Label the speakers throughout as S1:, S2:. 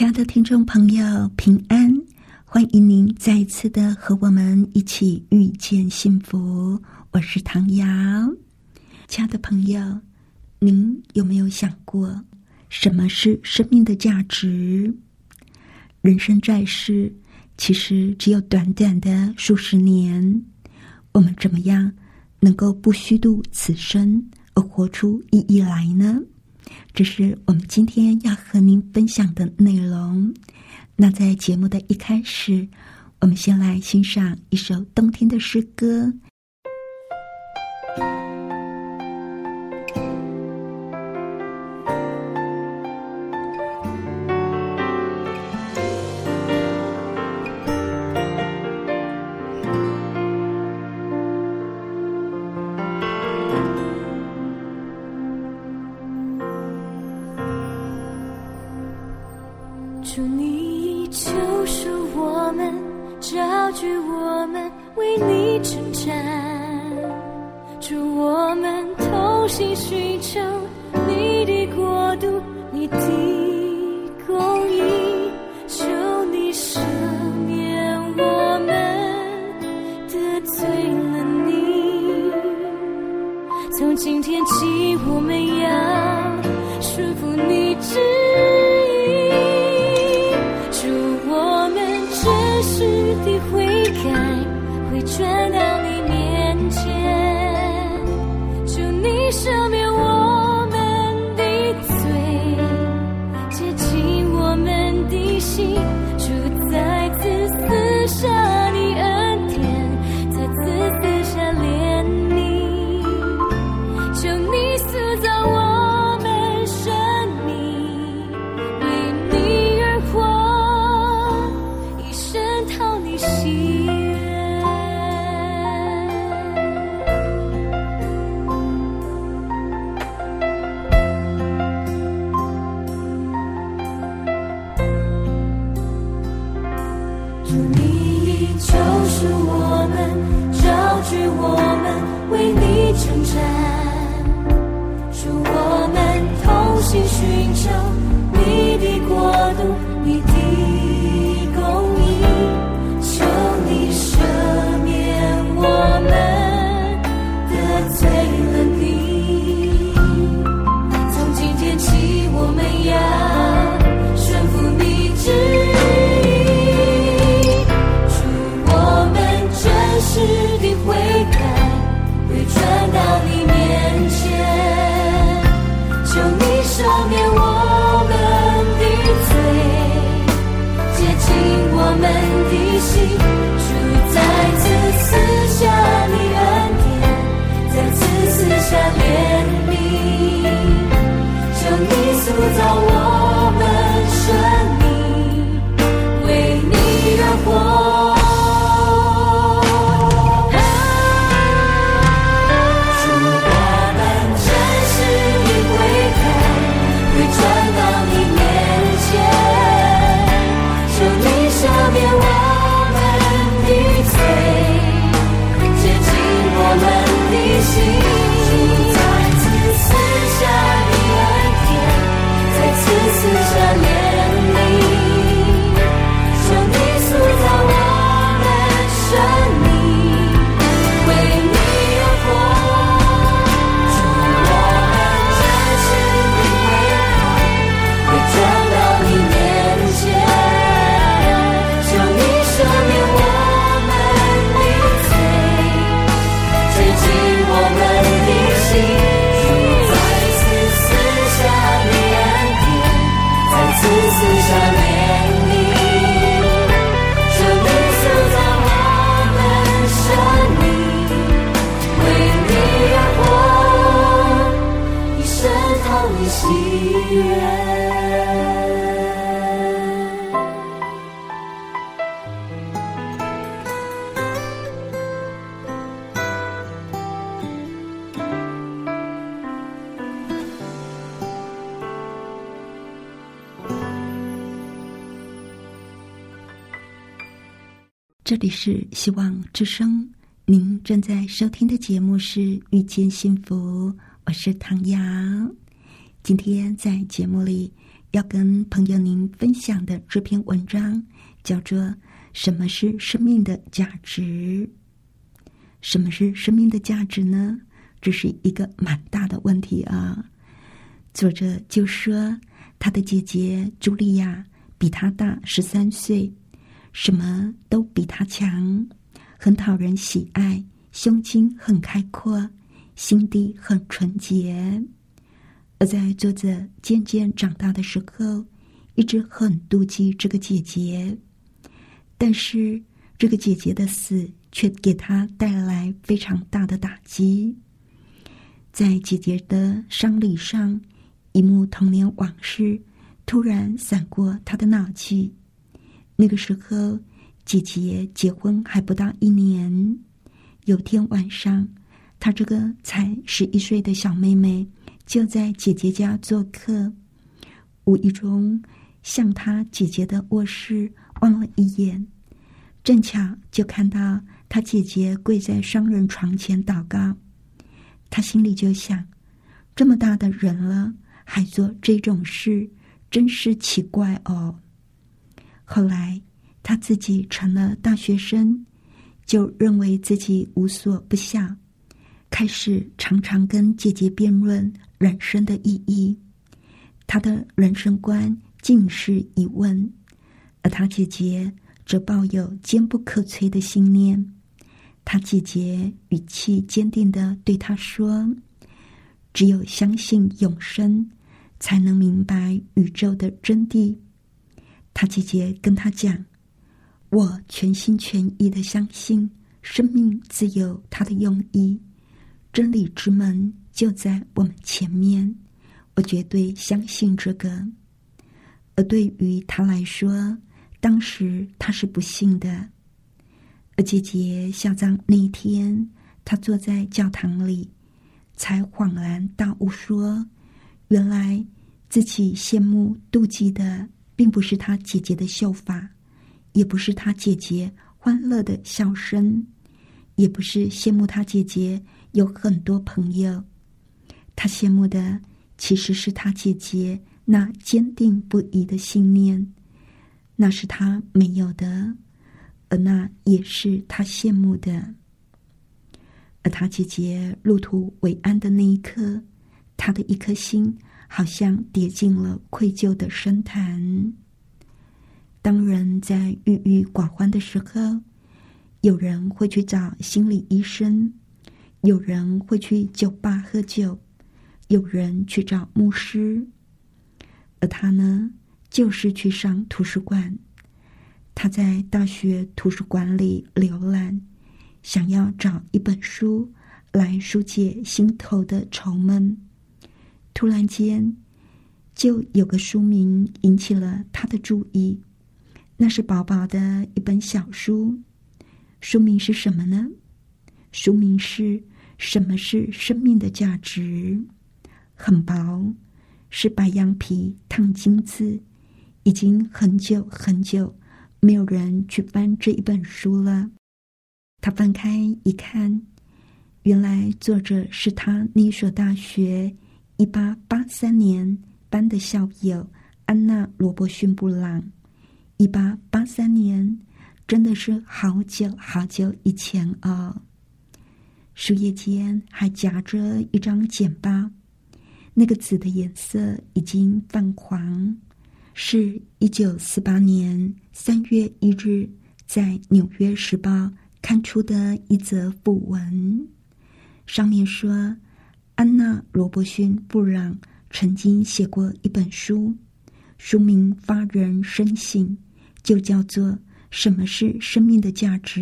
S1: 亲爱的听众朋友，平安！欢迎您再一次的和我们一起遇见幸福。我是唐瑶，亲爱的朋友，您有没有想过，什么是生命的价值？人生在世，其实只有短短的数十年，我们怎么样能够不虚度此生，而活出意义来呢？这是我们今天要和您分享的内容。那在节目的一开始，我们先来欣赏一首冬天的诗歌。
S2: 度，我们的心，住在此赐下你恩典，在此赐下怜悯，求你塑造我。
S1: 之声，您正在收听的节目是《遇见幸福》，我是唐瑶。今天在节目里要跟朋友您分享的这篇文章叫做《什么是生命的价值》。什么是生命的价值呢？这是一个蛮大的问题啊。作者就说，他的姐姐茱莉亚比他大十三岁，什么都比他强，很讨人喜爱，胸襟很开阔，心地很纯洁。而在作者渐渐长大的时候，一直很妒忌这个姐姐，但是这个姐姐的死却给他带来非常大的打击。在姐姐的丧礼上。一幕童年往事突然闪过他的脑际。那个时候，姐姐结婚还不到一年。有天晚上，她这个才十一岁的小妹妹就在姐姐家做客，无意中向他姐姐的卧室望了一眼，正巧就看到他姐姐跪在双人床前祷告。他心里就想：这么大的人了。还做这种事，真是奇怪哦。后来他自己成了大学生，就认为自己无所不晓，开始常常跟姐姐辩论人生的意义。他的人生观尽是疑问，而他姐姐则抱有坚不可摧的信念。他姐姐语气坚定的对他说：“只有相信永生。”才能明白宇宙的真谛。他姐姐跟他讲：“我全心全意的相信，生命自有它的用意，真理之门就在我们前面。我绝对相信这个。”而对于他来说，当时他是不信的。而姐姐下葬那一天，他坐在教堂里，才恍然大悟说。原来自己羡慕妒忌的，并不是他姐姐的秀发，也不是他姐姐欢乐的笑声，也不是羡慕他姐姐有很多朋友。他羡慕的其实是他姐姐那坚定不移的信念，那是他没有的，而那也是他羡慕的。而他姐姐入土为安的那一刻。他的一颗心好像跌进了愧疚的深潭。当人在郁郁寡欢的时候，有人会去找心理医生，有人会去酒吧喝酒，有人去找牧师，而他呢，就是去上图书馆。他在大学图书馆里浏览，想要找一本书来疏解心头的愁闷。突然间，就有个书名引起了他的注意。那是薄薄的一本小书，书名是什么呢？书名是《什么是生命的价值》。很薄，是白羊皮烫金字，已经很久很久没有人去翻这一本书了。他翻开一看，原来作者是他那所大学。一八八三年班的校友安娜·罗伯逊·布朗。一八八三年，真的是好久好久以前啊！书页间还夹着一张简报，那个纸的颜色已经泛黄，是一九四八年三月一日在《纽约时报》刊出的一则讣文，上面说。安娜·罗伯逊·布朗曾经写过一本书，书名发人深省，就叫做《什么是生命的价值》。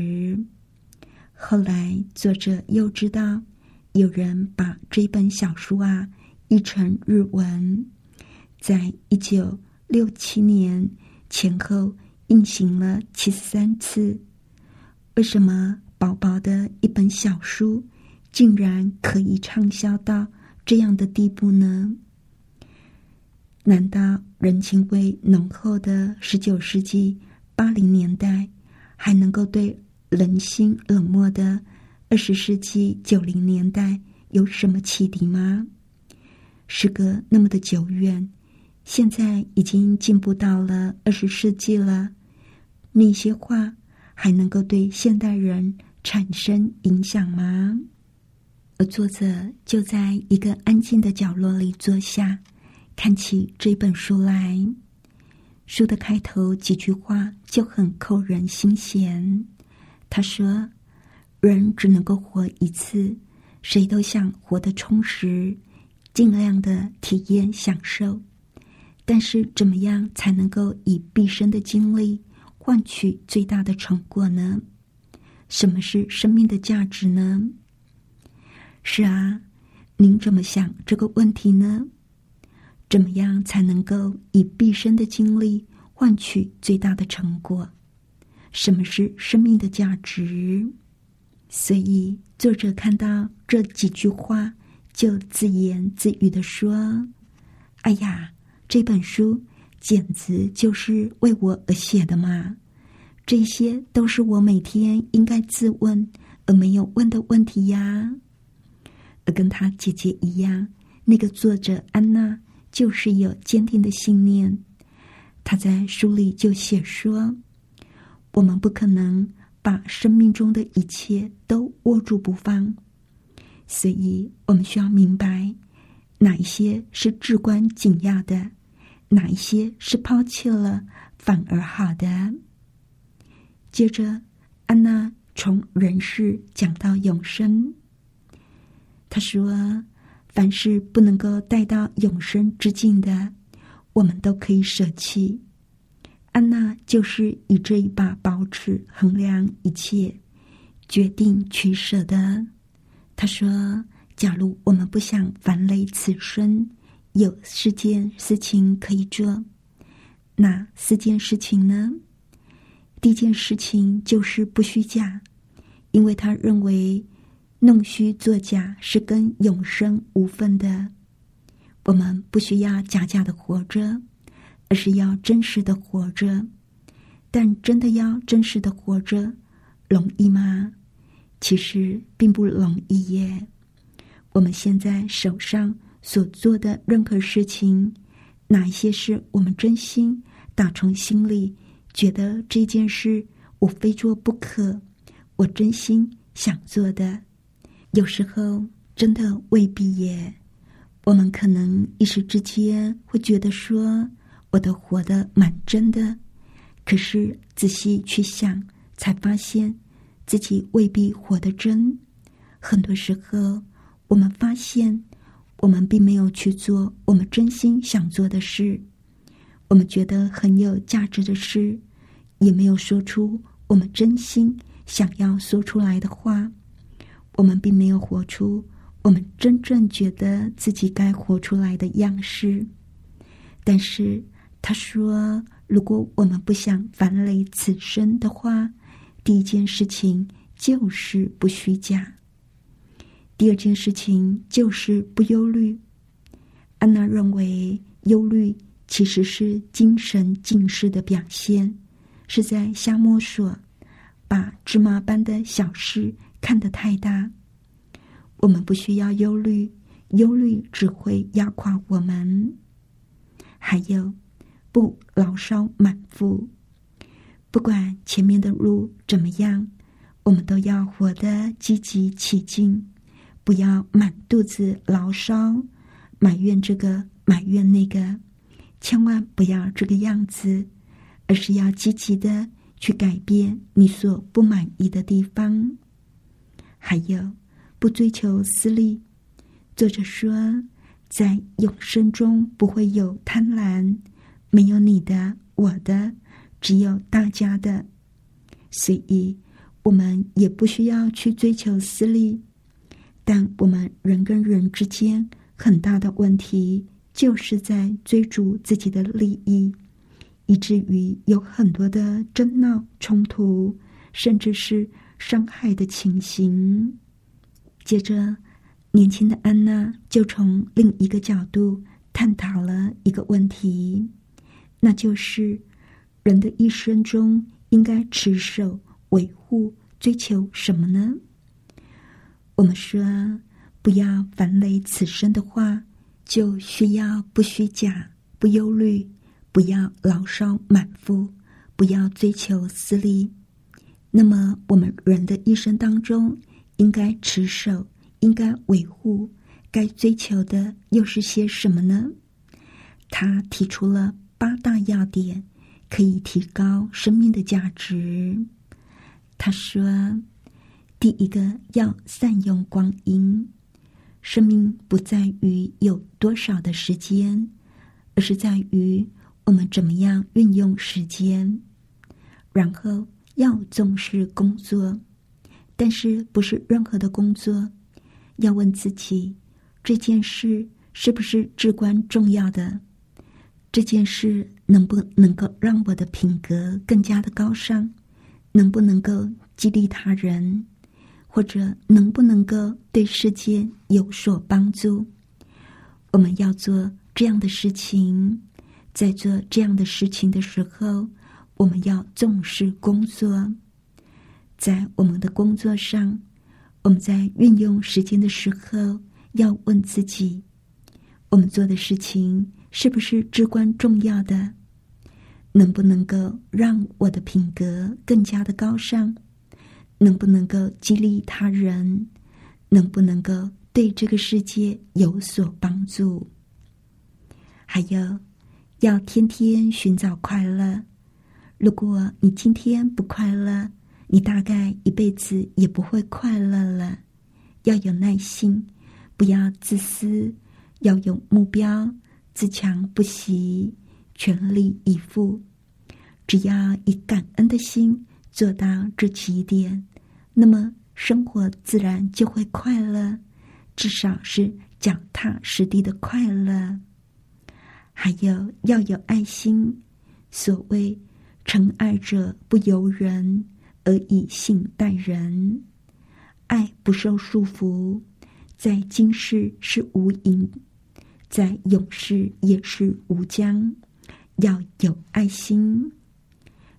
S1: 后来作者又知道，有人把这本小书啊译成日文，在一九六七年前后印行了七十三次。为什么薄薄的一本小书？竟然可以畅销到这样的地步呢？难道人情味浓厚的十九世纪八零年代，还能够对人心冷漠的二十世纪九零年代有什么启迪吗？时隔那么的久远，现在已经进步到了二十世纪了，那些话还能够对现代人产生影响吗？而作者就在一个安静的角落里坐下，看起这本书来。书的开头几句话就很扣人心弦。他说：“人只能够活一次，谁都想活得充实，尽量的体验享受。但是，怎么样才能够以毕生的精力换取最大的成果呢？什么是生命的价值呢？是啊，您怎么想这个问题呢？”怎么样才能够以毕生的精力换取最大的成果？什么是生命的价值？所以作者看到这几句话，就自言自语的说：“哎呀，这本书简直就是为我而写的嘛！这些都是我每天应该自问而没有问的问题呀。”而跟他姐姐一样，那个作者安。就是有坚定的信念，他在书里就写说：“我们不可能把生命中的一切都握住不放，所以我们需要明白哪一些是至关紧要的，哪一些是抛弃了反而好的。”接着，安娜从人世讲到永生，他说。凡是不能够带到永生之境的，我们都可以舍弃。安娜就是以这一把宝尺衡量一切，决定取舍的。她说：“假如我们不想烦累此生，有四件事情可以做。哪四件事情呢？第一件事情就是不虚假，因为他认为。”弄虚作假是跟永生无分的。我们不需要假假的活着，而是要真实的活着。但真的要真实的活着，容易吗？其实并不容易耶。我们现在手上所做的任何事情，哪一些是我们真心打从心里觉得这件事我非做不可，我真心想做的？有时候真的未必耶，我们可能一时之间会觉得说我都活得蛮真的，可是仔细去想，才发现自己未必活得真。很多时候，我们发现我们并没有去做我们真心想做的事，我们觉得很有价值的事，也没有说出我们真心想要说出来的话。我们并没有活出我们真正觉得自己该活出来的样式，但是他说，如果我们不想烦累此生的话，第一件事情就是不虚假；第二件事情就是不忧虑。安娜认为，忧虑其实是精神近视的表现，是在瞎摸索，把芝麻般的小事。看得太大，我们不需要忧虑，忧虑只会压垮我们。还有，不牢骚满腹，不管前面的路怎么样，我们都要活得积极起劲，不要满肚子牢骚，埋怨这个埋怨那个，千万不要这个样子，而是要积极的去改变你所不满意的地方。还有，不追求私利。作者说，在永生中不会有贪婪，没有你的、我的，只有大家的。所以，我们也不需要去追求私利。但我们人跟人之间很大的问题，就是在追逐自己的利益，以至于有很多的争闹、冲突，甚至是。伤害的情形。接着，年轻的安娜就从另一个角度探讨了一个问题，那就是人的一生中应该持守维护、追求什么呢？我们说，不要烦累此生的话，就需要不虚假、不忧虑，不要牢骚满腹，不要追求私利。那么，我们人的一生当中，应该持守、应该维护、该追求的又是些什么呢？他提出了八大要点，可以提高生命的价值。他说：“第一个要善用光阴，生命不在于有多少的时间，而是在于我们怎么样运用时间。然后。”要重视工作，但是不是任何的工作？要问自己，这件事是不是至关重要的？这件事能不能够让我的品格更加的高尚？能不能够激励他人？或者能不能够对世界有所帮助？我们要做这样的事情，在做这样的事情的时候。我们要重视工作，在我们的工作上，我们在运用时间的时候，要问自己：我们做的事情是不是至关重要的？能不能够让我的品格更加的高尚？能不能够激励他人？能不能够对这个世界有所帮助？还有，要天天寻找快乐。如果你今天不快乐，你大概一辈子也不会快乐了。要有耐心，不要自私，要有目标，自强不息，全力以赴。只要以感恩的心做到这几点，那么生活自然就会快乐，至少是脚踏实地的快乐。还有要有爱心，所谓。诚爱者不由人，而以性待人。爱不受束缚，在今世是无垠，在永世也是无疆。要有爱心，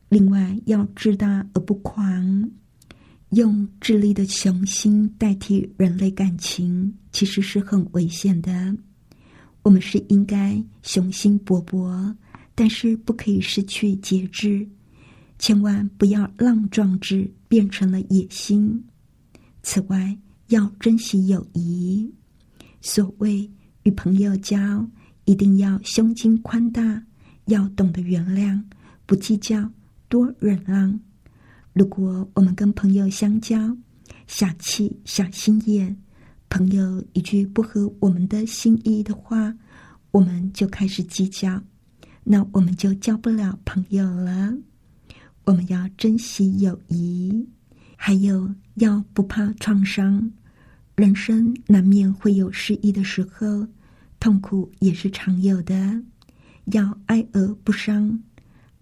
S1: 另外要志大而不狂。用智力的雄心代替人类感情，其实是很危险的。我们是应该雄心勃勃。但是不可以失去节制，千万不要让壮志变成了野心。此外，要珍惜友谊。所谓与朋友交，一定要胸襟宽大，要懂得原谅，不计较，多忍让。如果我们跟朋友相交，小气、小心眼，朋友一句不合我们的心意的话，我们就开始计较。那我们就交不了朋友了。我们要珍惜友谊，还有要不怕创伤。人生难免会有失意的时候，痛苦也是常有的。要哀而不伤，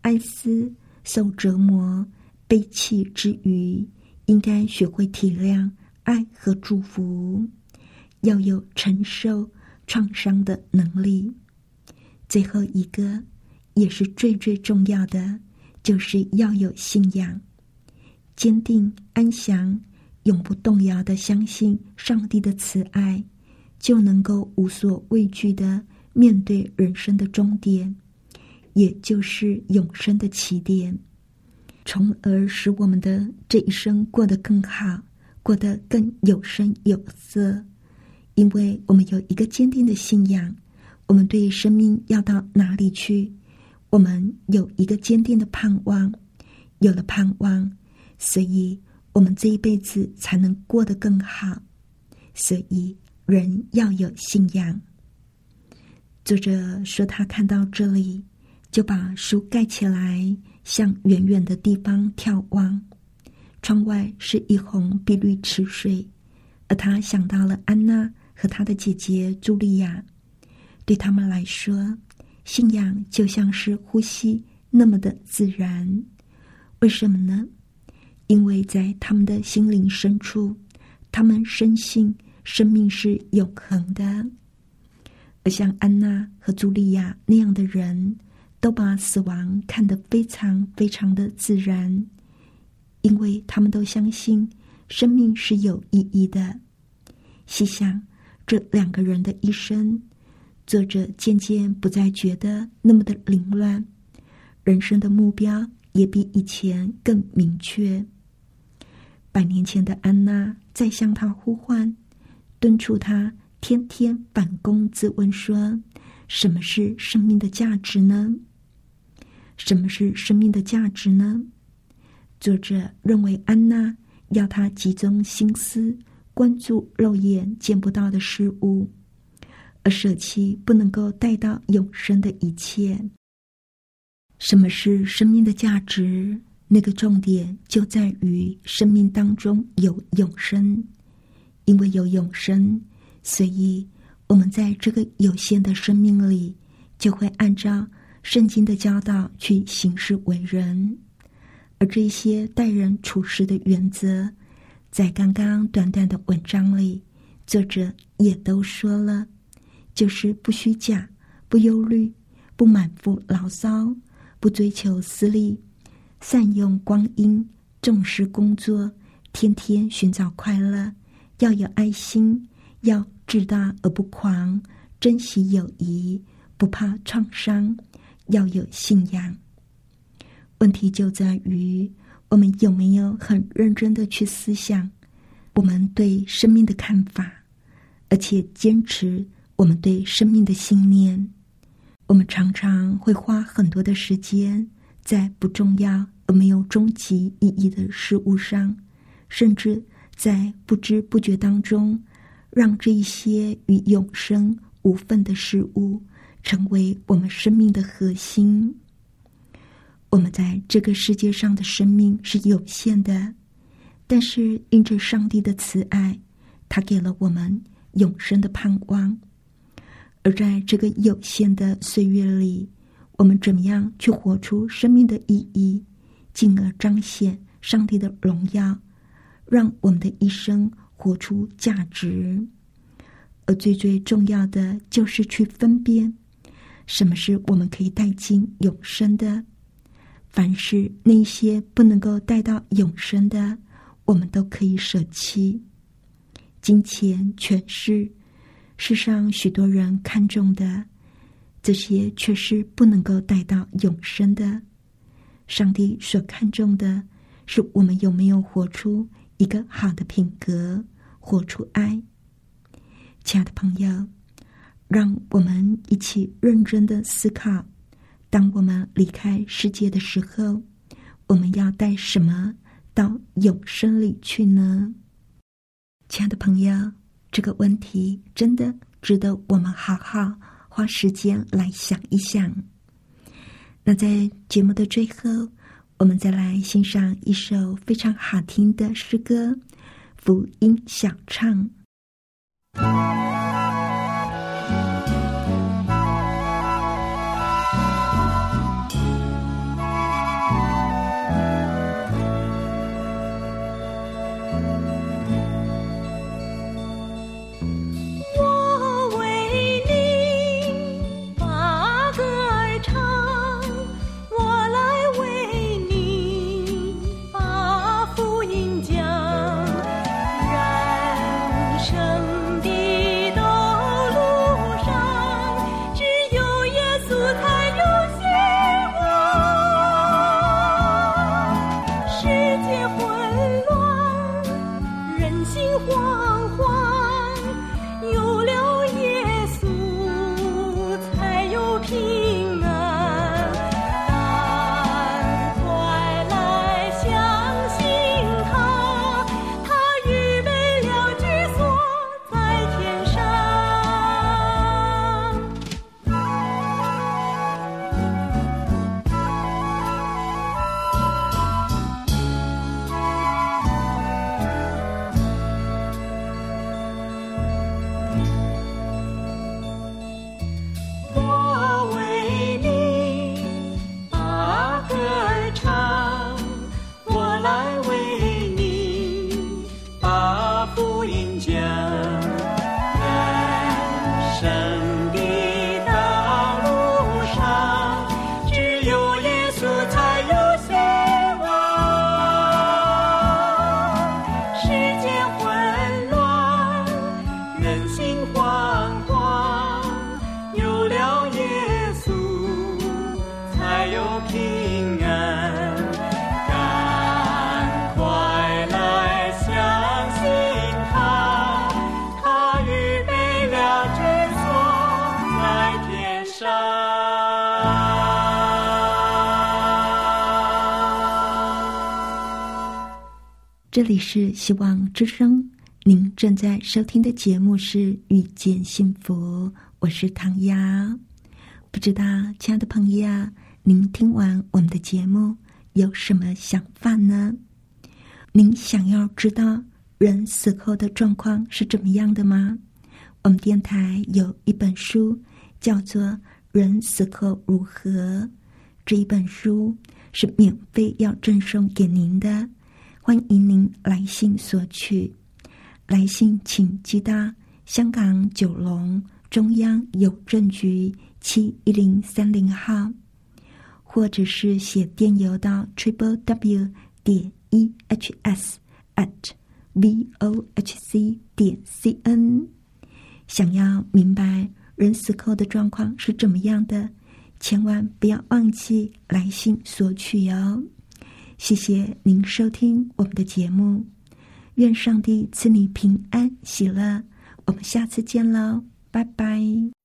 S1: 哀思受折磨、悲泣之余，应该学会体谅、爱和祝福。要有承受创伤的能力。最后一个。也是最最重要的，就是要有信仰，坚定安详，永不动摇的相信上帝的慈爱，就能够无所畏惧的面对人生的终点，也就是永生的起点，从而使我们的这一生过得更好，过得更有声有色。因为我们有一个坚定的信仰，我们对生命要到哪里去？我们有一个坚定的盼望，有了盼望，所以我们这一辈子才能过得更好。所以人要有信仰。作者说，他看到这里，就把书盖起来，向远远的地方眺望。窗外是一泓碧绿池水，而他想到了安娜和她的姐姐茱莉亚，对他们来说。信仰就像是呼吸那么的自然，为什么呢？因为在他们的心灵深处，他们深信生命是永恒的。而像安娜和茱莉亚那样的人，都把死亡看得非常非常的自然，因为他们都相信生命是有意义的。细想这两个人的一生，作者渐渐不再觉得那么的凌乱，人生的目标也比以前更明确。百年前的安娜在向他呼唤，敦促他天天反躬自问：说什么是生命的价值呢？什么是生命的价值呢？作者认为安娜要他集中心思关注肉眼见不到的事物，而舍弃不能够带到永生的一切。什么是生命的价值？那个重点就在于生命当中有永生，因为有永生，所以我们在这个有限的生命里，就会按照圣经的教导去行事为人。而这些待人处事的原则，在刚刚短短的文章里，作者也都说了，就是不虚假、不忧虑、不满腹牢骚、不追求私利。善用光阴，重视工作，天天寻找快乐，要有爱心，要志大而不狂，珍惜友谊，不怕创伤，要有信仰。问题就在于我们有没有很认真的去思想我们对生命的看法，而且坚持我们对生命的信念。我们常常会花很多的时间。在不重要而没有终极意义的事物上，甚至在不知不觉当中，让这一些与永生无分的事物成为我们生命的核心。我们在这个世界上的生命是有限的，但是因着上帝的慈爱，他给了我们永生的盼望。而在这个有限的岁月里，我们怎么样去活出生命的意义，进而彰显上帝的荣耀，让我们的一生活出价值？而最最重要的就是去分辨，什么是我们可以带进永生的，凡是那些不能够带到永生的，我们都可以舍弃。金钱、权势，世上许多人看重的。这些却是不能够带到永生的。上帝所看重的是我们有没有活出一个好的品格，活出爱。亲爱的朋友，让我们一起认真的思考：当我们离开世界的时候，我们要带什么到永生里去呢？亲爱的朋友，这个问题真的值得我们好好。花时间来想一想。那在节目的最后，我们再来欣赏一首非常好听的诗歌《福音小唱》。慌慌有了耶稣才有平这里是希望之声，您正在收听的节目是《遇见幸福》，我是唐瑶。不知道，亲爱的朋友啊，您听完我们的节目有什么想法呢？您想要知道人死后的状况是怎么样的吗？我们电台有一本书，叫做《人死后如何》，这一本书是免费要赠送给您的。欢迎您来信索取，来信请寄到香港九龙中央邮政局七一零三零号，或者是写电邮到 triple w 点 e h s at v o h c 点 c n。想要明白人死后的状况是怎么样的，千万不要忘记来信索取哟。谢谢您收听我们的节目，愿上帝赐你平安喜乐。我们下次见喽，拜拜。